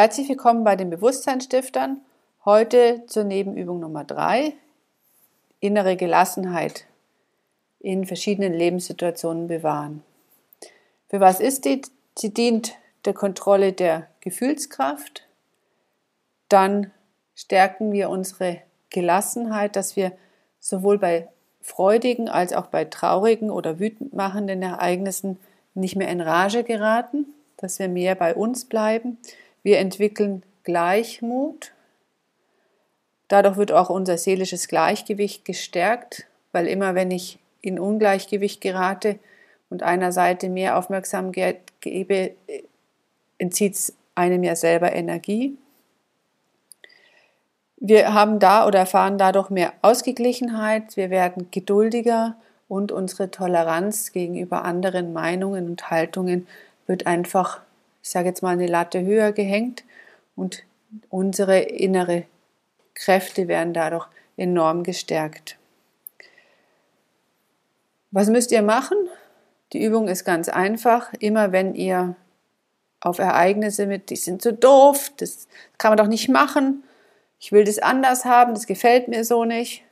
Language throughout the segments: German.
Herzlich willkommen bei den Bewusstseinsstiftern. Heute zur Nebenübung Nummer 3. Innere Gelassenheit in verschiedenen Lebenssituationen bewahren. Für was ist die? Sie dient der Kontrolle der Gefühlskraft. Dann stärken wir unsere Gelassenheit, dass wir sowohl bei freudigen als auch bei traurigen oder wütend machenden Ereignissen nicht mehr in Rage geraten, dass wir mehr bei uns bleiben wir entwickeln Gleichmut. Dadurch wird auch unser seelisches Gleichgewicht gestärkt, weil immer wenn ich in Ungleichgewicht gerate und einer Seite mehr Aufmerksamkeit gebe, entzieht es einem ja selber Energie. Wir haben da oder erfahren dadurch mehr Ausgeglichenheit, wir werden geduldiger und unsere Toleranz gegenüber anderen Meinungen und Haltungen wird einfach ich sage jetzt mal, eine Latte höher gehängt und unsere innere Kräfte werden dadurch enorm gestärkt. Was müsst ihr machen? Die Übung ist ganz einfach. Immer wenn ihr auf Ereignisse mit, die sind so doof, das kann man doch nicht machen, ich will das anders haben, das gefällt mir so nicht.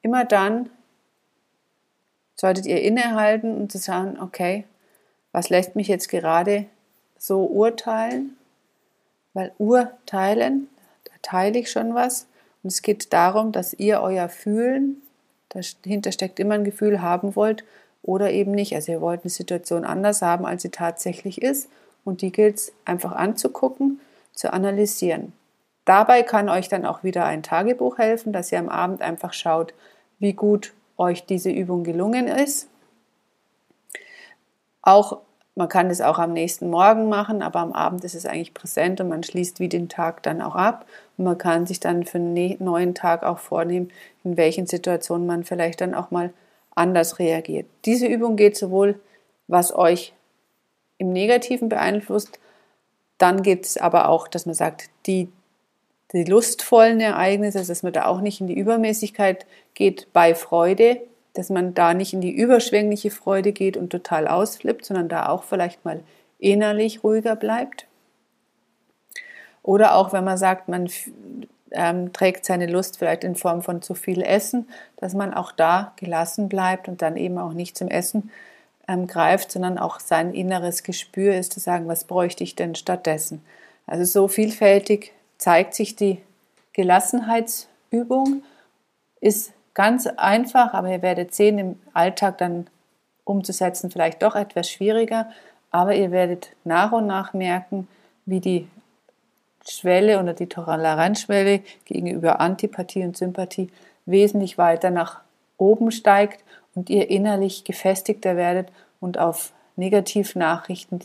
Immer dann solltet ihr innehalten und zu sagen, okay, was lässt mich jetzt gerade so urteilen, weil urteilen, da teile ich schon was. Und es geht darum, dass ihr euer Fühlen, dahinter steckt immer ein Gefühl, haben wollt oder eben nicht. Also ihr wollt eine Situation anders haben, als sie tatsächlich ist. Und die gilt es einfach anzugucken, zu analysieren. Dabei kann euch dann auch wieder ein Tagebuch helfen, dass ihr am Abend einfach schaut, wie gut euch diese Übung gelungen ist. Auch man kann es auch am nächsten Morgen machen, aber am Abend ist es eigentlich präsent und man schließt wie den Tag dann auch ab. Und man kann sich dann für einen neuen Tag auch vornehmen, in welchen Situationen man vielleicht dann auch mal anders reagiert. Diese Übung geht sowohl, was euch im Negativen beeinflusst, dann geht es aber auch, dass man sagt, die, die lustvollen Ereignisse, dass man da auch nicht in die Übermäßigkeit geht bei Freude, dass man da nicht in die überschwängliche Freude geht und total ausflippt, sondern da auch vielleicht mal innerlich ruhiger bleibt. Oder auch wenn man sagt, man ähm, trägt seine Lust vielleicht in Form von zu viel Essen, dass man auch da gelassen bleibt und dann eben auch nicht zum Essen ähm, greift, sondern auch sein inneres Gespür ist zu sagen, was bräuchte ich denn stattdessen. Also so vielfältig zeigt sich die Gelassenheitsübung, ist Ganz einfach, aber ihr werdet sehen, im Alltag dann umzusetzen vielleicht doch etwas schwieriger, aber ihr werdet nach und nach merken, wie die Schwelle oder die Toleranzschwelle gegenüber Antipathie und Sympathie wesentlich weiter nach oben steigt und ihr innerlich gefestigter werdet und auf Negativnachrichten,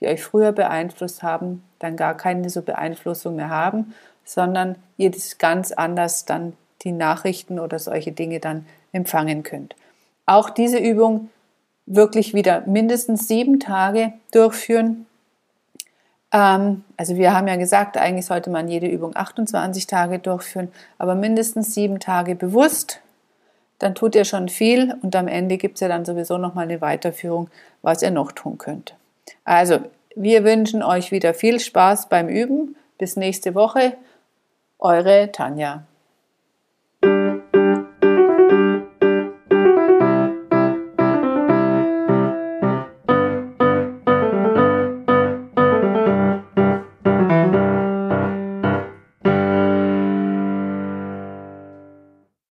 die euch früher beeinflusst haben, dann gar keine so Beeinflussung mehr haben, sondern ihr das ganz anders dann die Nachrichten oder solche Dinge dann empfangen könnt. Auch diese Übung wirklich wieder mindestens sieben Tage durchführen. Ähm, also wir haben ja gesagt, eigentlich sollte man jede Übung 28 Tage durchführen, aber mindestens sieben Tage bewusst. Dann tut ihr schon viel und am Ende gibt es ja dann sowieso nochmal eine Weiterführung, was ihr noch tun könnt. Also, wir wünschen euch wieder viel Spaß beim Üben. Bis nächste Woche. Eure Tanja.